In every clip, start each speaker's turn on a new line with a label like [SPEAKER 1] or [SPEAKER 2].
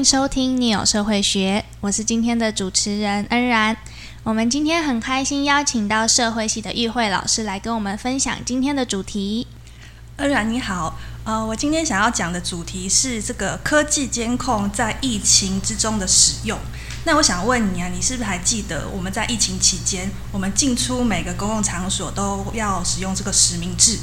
[SPEAKER 1] 迎收听《你有社会学》，我是今天的主持人恩然。我们今天很开心邀请到社会系的玉慧老师来跟我们分享今天的主题。
[SPEAKER 2] 恩然你好，呃，我今天想要讲的主题是这个科技监控在疫情之中的使用。那我想问你啊，你是不是还记得我们在疫情期间，我们进出每个公共场所都要使用这个实名制？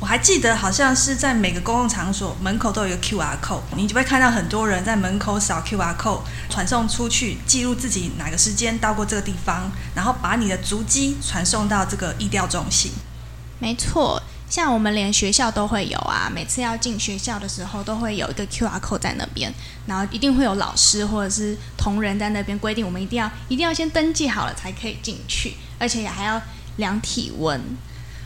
[SPEAKER 2] 我还记得，好像是在每个公共场所门口都有一个 QR code，你就会看到很多人在门口扫 QR code 传送出去，记录自己哪个时间到过这个地方，然后把你的足迹传送到这个疫调中心。
[SPEAKER 1] 没错，像我们连学校都会有啊，每次要进学校的时候都会有一个 QR code 在那边，然后一定会有老师或者是同仁在那边规定，我们一定要一定要先登记好了才可以进去，而且也还要量体温。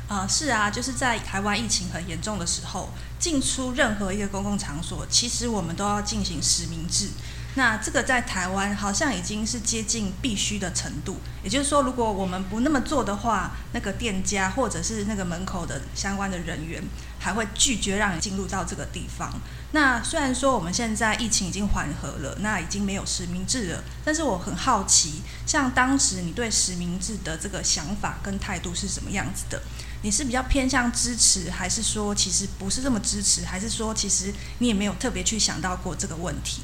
[SPEAKER 2] 啊，是啊，就是在台湾疫情很严重的时候，进出任何一个公共场所，其实我们都要进行实名制。那这个在台湾好像已经是接近必须的程度。也就是说，如果我们不那么做的话，那个店家或者是那个门口的相关的人员，还会拒绝让你进入到这个地方。那虽然说我们现在疫情已经缓和了，那已经没有实名制了，但是我很好奇，像当时你对实名制的这个想法跟态度是什么样子的？你是比较偏向支持，还是说其实不是这么支持，还是说其实你也没有特别去想到过这个问题？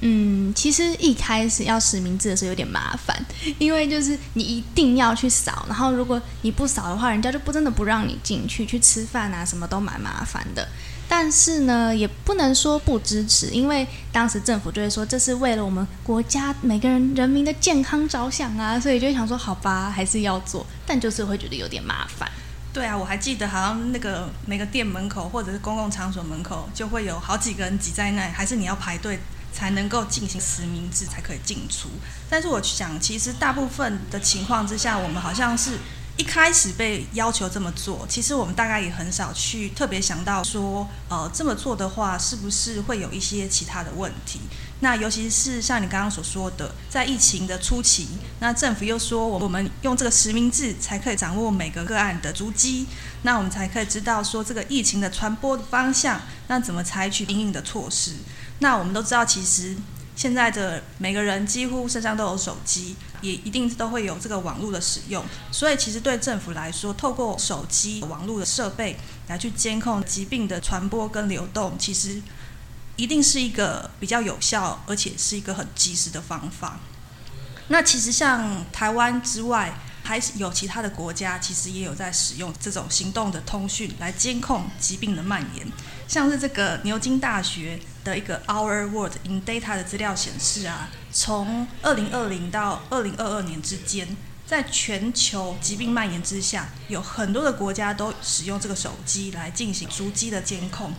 [SPEAKER 1] 嗯，其实一开始要实名制的时候有点麻烦，因为就是你一定要去扫，然后如果你不扫的话，人家就不真的不让你进去去吃饭啊，什么都蛮麻烦的。但是呢，也不能说不支持，因为当时政府就会说这是为了我们国家每个人人民的健康着想啊，所以就想说好吧，还是要做，但就是会觉得有点麻烦。
[SPEAKER 2] 对啊，我还记得好像那个每个店门口或者是公共场所门口就会有好几个人挤在那，还是你要排队才能够进行实名制才可以进出。但是我想，其实大部分的情况之下，我们好像是一开始被要求这么做，其实我们大概也很少去特别想到说，呃，这么做的话是不是会有一些其他的问题。那尤其是像你刚刚所说的，在疫情的初期，那政府又说我们用这个实名制才可以掌握每个个案的足迹，那我们才可以知道说这个疫情的传播的方向，那怎么采取应应的措施。那我们都知道，其实现在的每个人几乎身上都有手机，也一定都会有这个网络的使用，所以其实对政府来说，透过手机网络的设备来去监控疾病的传播跟流动，其实。一定是一个比较有效，而且是一个很及时的方法。那其实像台湾之外，还是有其他的国家，其实也有在使用这种行动的通讯来监控疾病的蔓延。像是这个牛津大学的一个 Our World in Data 的资料显示啊，从二零二零到二零二二年之间，在全球疾病蔓延之下，有很多的国家都使用这个手机来进行逐机的监控。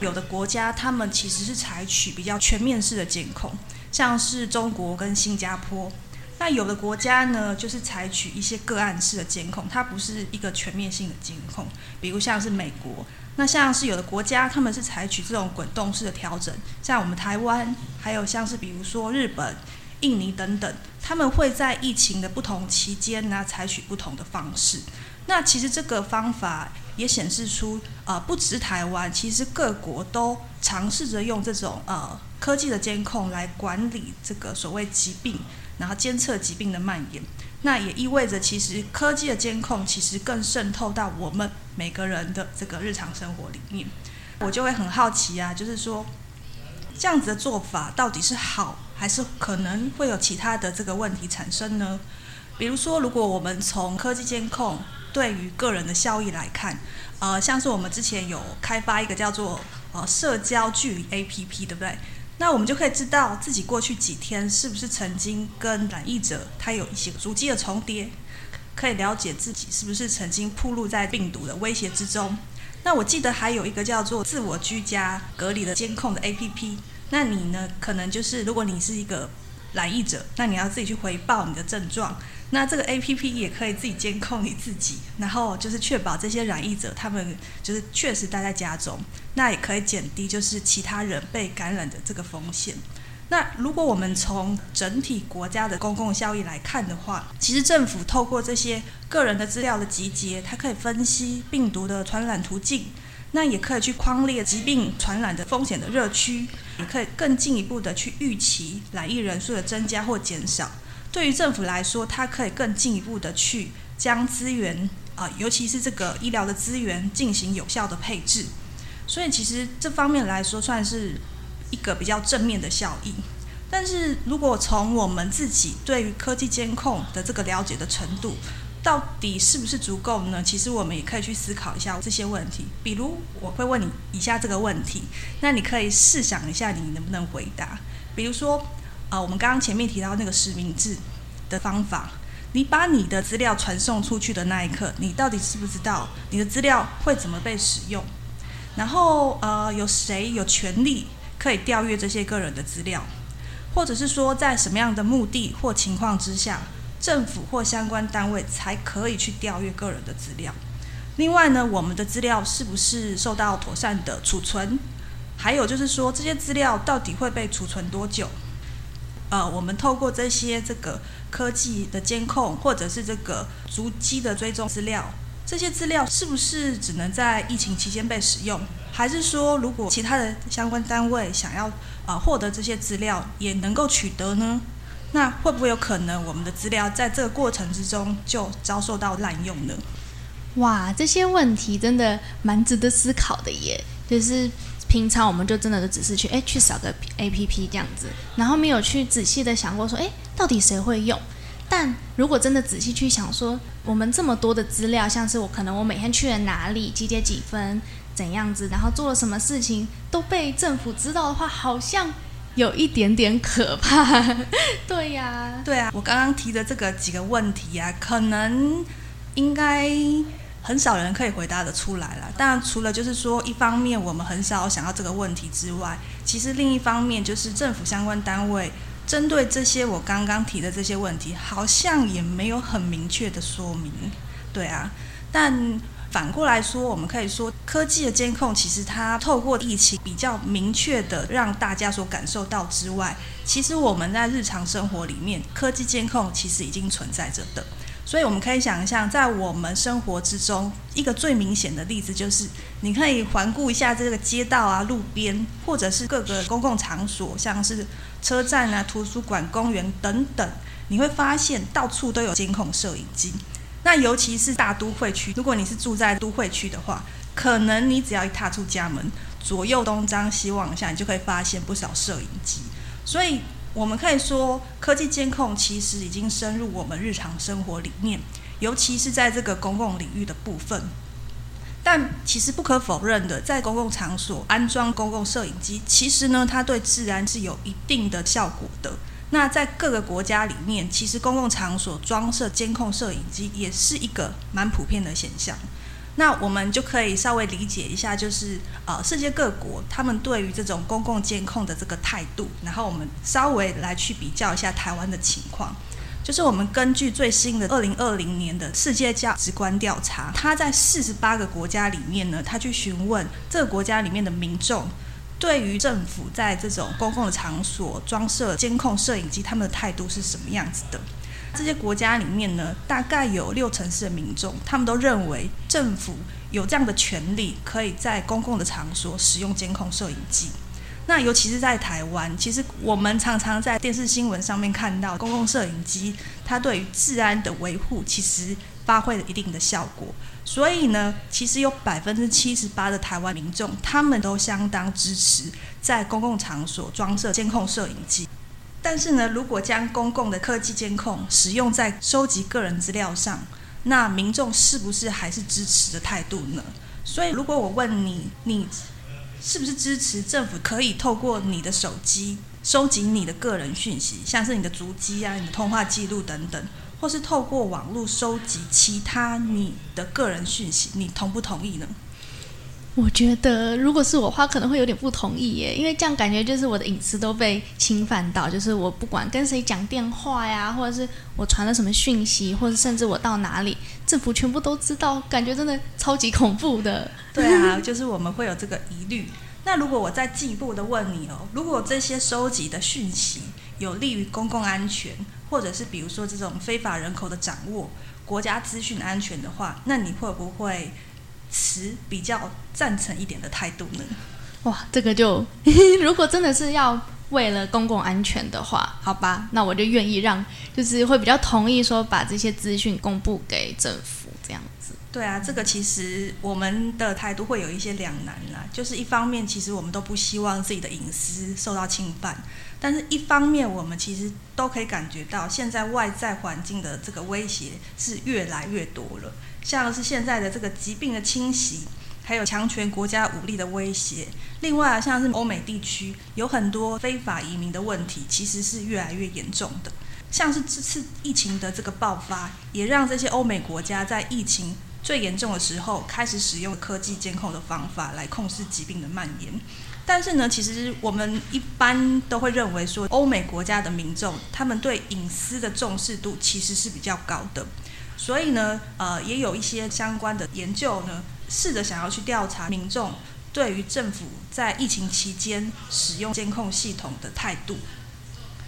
[SPEAKER 2] 有的国家，他们其实是采取比较全面式的监控，像是中国跟新加坡。那有的国家呢，就是采取一些个案式的监控，它不是一个全面性的监控。比如像是美国，那像是有的国家，他们是采取这种滚动式的调整，像我们台湾，还有像是比如说日本、印尼等等，他们会在疫情的不同期间呢，采取不同的方式。那其实这个方法。也显示出，呃，不只是台湾，其实各国都尝试着用这种呃科技的监控来管理这个所谓疾病，然后监测疾病的蔓延。那也意味着，其实科技的监控其实更渗透到我们每个人的这个日常生活里面。我就会很好奇啊，就是说，这样子的做法到底是好，还是可能会有其他的这个问题产生呢？比如说，如果我们从科技监控，对于个人的效益来看，呃，像是我们之前有开发一个叫做呃社交距离 APP，对不对？那我们就可以知道自己过去几天是不是曾经跟染疫者他有一些足迹的重叠，可以了解自己是不是曾经暴露在病毒的威胁之中。那我记得还有一个叫做自我居家隔离的监控的 APP，那你呢，可能就是如果你是一个染疫者，那你要自己去回报你的症状。那这个 A P P 也可以自己监控你自己，然后就是确保这些染疫者他们就是确实待在家中，那也可以减低就是其他人被感染的这个风险。那如果我们从整体国家的公共效益来看的话，其实政府透过这些个人的资料的集结，它可以分析病毒的传染途径，那也可以去框列疾病传染的风险的热区，可以更进一步的去预期来疫人数的增加或减少。对于政府来说，它可以更进一步的去将资源啊，尤其是这个医疗的资源进行有效的配置。所以其实这方面来说，算是一个比较正面的效益。但是如果从我们自己对于科技监控的这个了解的程度，到底是不是足够呢？其实我们也可以去思考一下这些问题。比如，我会问你以下这个问题，那你可以试想一下，你能不能回答？比如说，呃，我们刚刚前面提到那个实名制的方法，你把你的资料传送出去的那一刻，你到底知不知道你的资料会怎么被使用？然后，呃，有谁有权利可以调阅这些个人的资料？或者是说，在什么样的目的或情况之下？政府或相关单位才可以去调阅个人的资料。另外呢，我们的资料是不是受到妥善的储存？还有就是说，这些资料到底会被储存多久？呃，我们透过这些这个科技的监控，或者是这个足迹的追踪资料，这些资料是不是只能在疫情期间被使用？还是说，如果其他的相关单位想要呃获得这些资料，也能够取得呢？那会不会有可能，我们的资料在这个过程之中就遭受到滥用呢？
[SPEAKER 1] 哇，这些问题真的蛮值得思考的耶。就是平常我们就真的只是去哎去扫个 A P P 这样子，然后没有去仔细的想过说，哎，到底谁会用？但如果真的仔细去想说，我们这么多的资料，像是我可能我每天去了哪里，几点几分，怎样子，然后做了什么事情，都被政府知道的话，好像。有一点点可怕，对呀，
[SPEAKER 2] 对啊，我刚刚提的这个几个问题啊，可能应该很少人可以回答得出来了。当然，除了就是说，一方面我们很少想到这个问题之外，其实另一方面就是政府相关单位针对这些我刚刚提的这些问题，好像也没有很明确的说明，对啊，但。反过来说，我们可以说，科技的监控其实它透过疫情比较明确的让大家所感受到之外，其实我们在日常生活里面，科技监控其实已经存在着的。所以我们可以想象，在我们生活之中，一个最明显的例子就是，你可以环顾一下这个街道啊、路边，或者是各个公共场所，像是车站啊、图书馆、公园等等，你会发现到处都有监控摄影机。那尤其是大都会区，如果你是住在都会区的话，可能你只要一踏出家门，左右东张西望一下，你就可以发现不少摄影机。所以，我们可以说，科技监控其实已经深入我们日常生活里面，尤其是在这个公共领域的部分。但其实不可否认的，在公共场所安装公共摄影机，其实呢，它对治安是有一定的效果的。那在各个国家里面，其实公共场所装设监控摄影机也是一个蛮普遍的现象。那我们就可以稍微理解一下，就是呃，世界各国他们对于这种公共监控的这个态度，然后我们稍微来去比较一下台湾的情况。就是我们根据最新的二零二零年的世界价值观调查，他在四十八个国家里面呢，他去询问这个国家里面的民众。对于政府在这种公共的场所装设监控摄影机，他们的态度是什么样子的？这些国家里面呢，大概有六成四的民众，他们都认为政府有这样的权利，可以在公共的场所使用监控摄影机。那尤其是在台湾，其实我们常常在电视新闻上面看到公共摄影机，它对于治安的维护，其实发挥了一定的效果。所以呢，其实有百分之七十八的台湾民众，他们都相当支持在公共场所装设监控摄影机。但是呢，如果将公共的科技监控使用在收集个人资料上，那民众是不是还是支持的态度呢？所以，如果我问你，你是不是支持政府可以透过你的手机收集你的个人讯息，像是你的足迹啊、你的通话记录等等？或是透过网络收集其他你的个人讯息，你同不同意呢？
[SPEAKER 1] 我觉得如果是我的话，可能会有点不同意耶，因为这样感觉就是我的隐私都被侵犯到，就是我不管跟谁讲电话呀，或者是我传了什么讯息，或者甚至我到哪里，政府全部都知道，感觉真的超级恐怖的。
[SPEAKER 2] 对啊，就是我们会有这个疑虑。那如果我再进一步的问你哦，如果这些收集的讯息有利于公共安全？或者是比如说这种非法人口的掌握、国家资讯安全的话，那你会不会持比较赞成一点的态度呢？
[SPEAKER 1] 哇，这个就 如果真的是要为了公共安全的话，好吧，那我就愿意让，就是会比较同意说把这些资讯公布给政府这样子。
[SPEAKER 2] 对啊，这个其实我们的态度会有一些两难啦，就是一方面其实我们都不希望自己的隐私受到侵犯，但是一方面我们其实都可以感觉到现在外在环境的这个威胁是越来越多了，像是现在的这个疾病的侵袭。还有强权国家武力的威胁，另外啊，像是欧美地区有很多非法移民的问题，其实是越来越严重的。像是这次疫情的这个爆发，也让这些欧美国家在疫情最严重的时候，开始使用科技监控的方法来控制疾病的蔓延。但是呢，其实我们一般都会认为说，欧美国家的民众他们对隐私的重视度其实是比较高的。所以呢，呃，也有一些相关的研究呢。试着想要去调查民众对于政府在疫情期间使用监控系统的态度。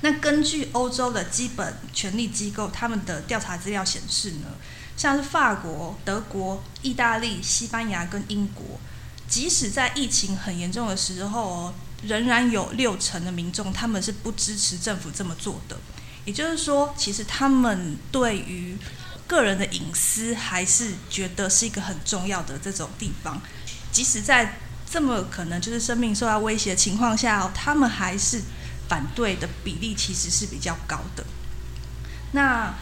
[SPEAKER 2] 那根据欧洲的基本权力机构他们的调查资料显示呢，像是法国、德国、意大利、西班牙跟英国，即使在疫情很严重的时候哦，仍然有六成的民众他们是不支持政府这么做的。也就是说，其实他们对于个人的隐私还是觉得是一个很重要的这种地方，即使在这么可能就是生命受到威胁的情况下，他们还是反对的比例其实是比较高的。那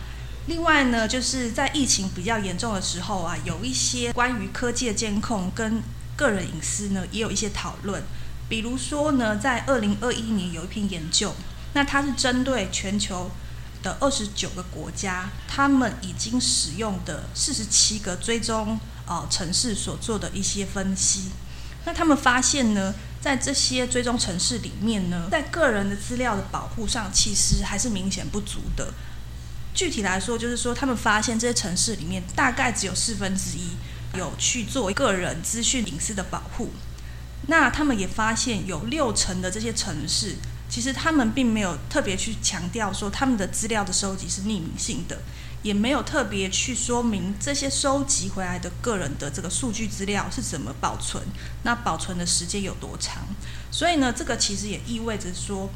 [SPEAKER 2] 另外呢，就是在疫情比较严重的时候啊，有一些关于科技的监控跟个人隐私呢，也有一些讨论。比如说呢，在二零二一年有一篇研究，那它是针对全球。的二十九个国家，他们已经使用的四十七个追踪呃城市所做的一些分析，那他们发现呢，在这些追踪城市里面呢，在个人的资料的保护上，其实还是明显不足的。具体来说，就是说他们发现这些城市里面大概只有四分之一有去做个人资讯隐私的保护。那他们也发现有六成的这些城市。其实他们并没有特别去强调说他们的资料的收集是匿名性的，也没有特别去说明这些收集回来的个人的这个数据资料是怎么保存，那保存的时间有多长。所以呢，这个其实也意味着说，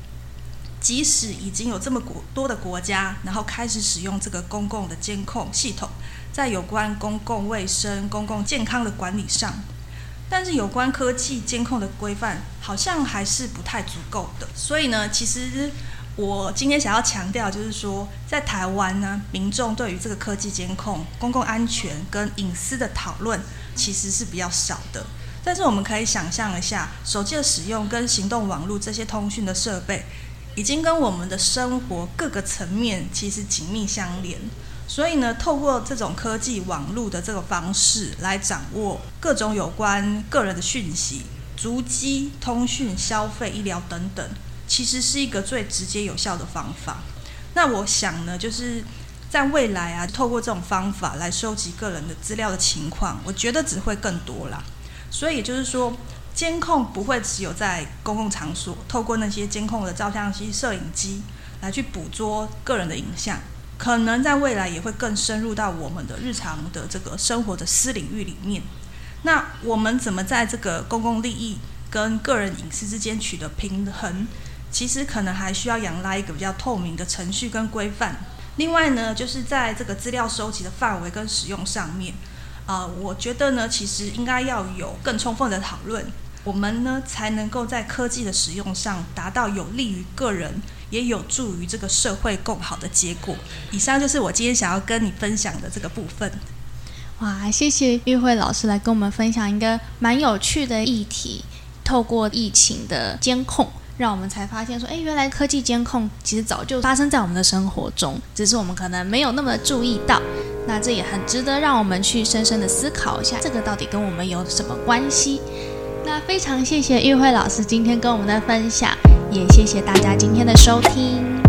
[SPEAKER 2] 即使已经有这么国多的国家，然后开始使用这个公共的监控系统，在有关公共卫生、公共健康的管理上。但是有关科技监控的规范好像还是不太足够的，所以呢，其实我今天想要强调就是说，在台湾呢，民众对于这个科技监控、公共安全跟隐私的讨论其实是比较少的。但是我们可以想象一下，手机的使用跟行动网络这些通讯的设备，已经跟我们的生活各个层面其实紧密相连。所以呢，透过这种科技网络的这个方式来掌握各种有关个人的讯息、足迹、通讯、消费、医疗等等，其实是一个最直接有效的方法。那我想呢，就是在未来啊，透过这种方法来收集个人的资料的情况，我觉得只会更多啦。所以就是说，监控不会只有在公共场所，透过那些监控的照相机、摄影机来去捕捉个人的影像。可能在未来也会更深入到我们的日常的这个生活的私领域里面。那我们怎么在这个公共利益跟个人隐私之间取得平衡？其实可能还需要仰赖一个比较透明的程序跟规范。另外呢，就是在这个资料收集的范围跟使用上面，啊，我觉得呢，其实应该要有更充分的讨论。我们呢，才能够在科技的使用上达到有利于个人，也有助于这个社会更好的结果。以上就是我今天想要跟你分享的这个部分。
[SPEAKER 1] 哇，谢谢玉慧老师来跟我们分享一个蛮有趣的议题。透过疫情的监控，让我们才发现说，哎，原来科技监控其实早就发生在我们的生活中，只是我们可能没有那么注意到。那这也很值得让我们去深深的思考一下，这个到底跟我们有什么关系？那非常谢谢玉慧老师今天跟我们的分享，也谢谢大家今天的收听。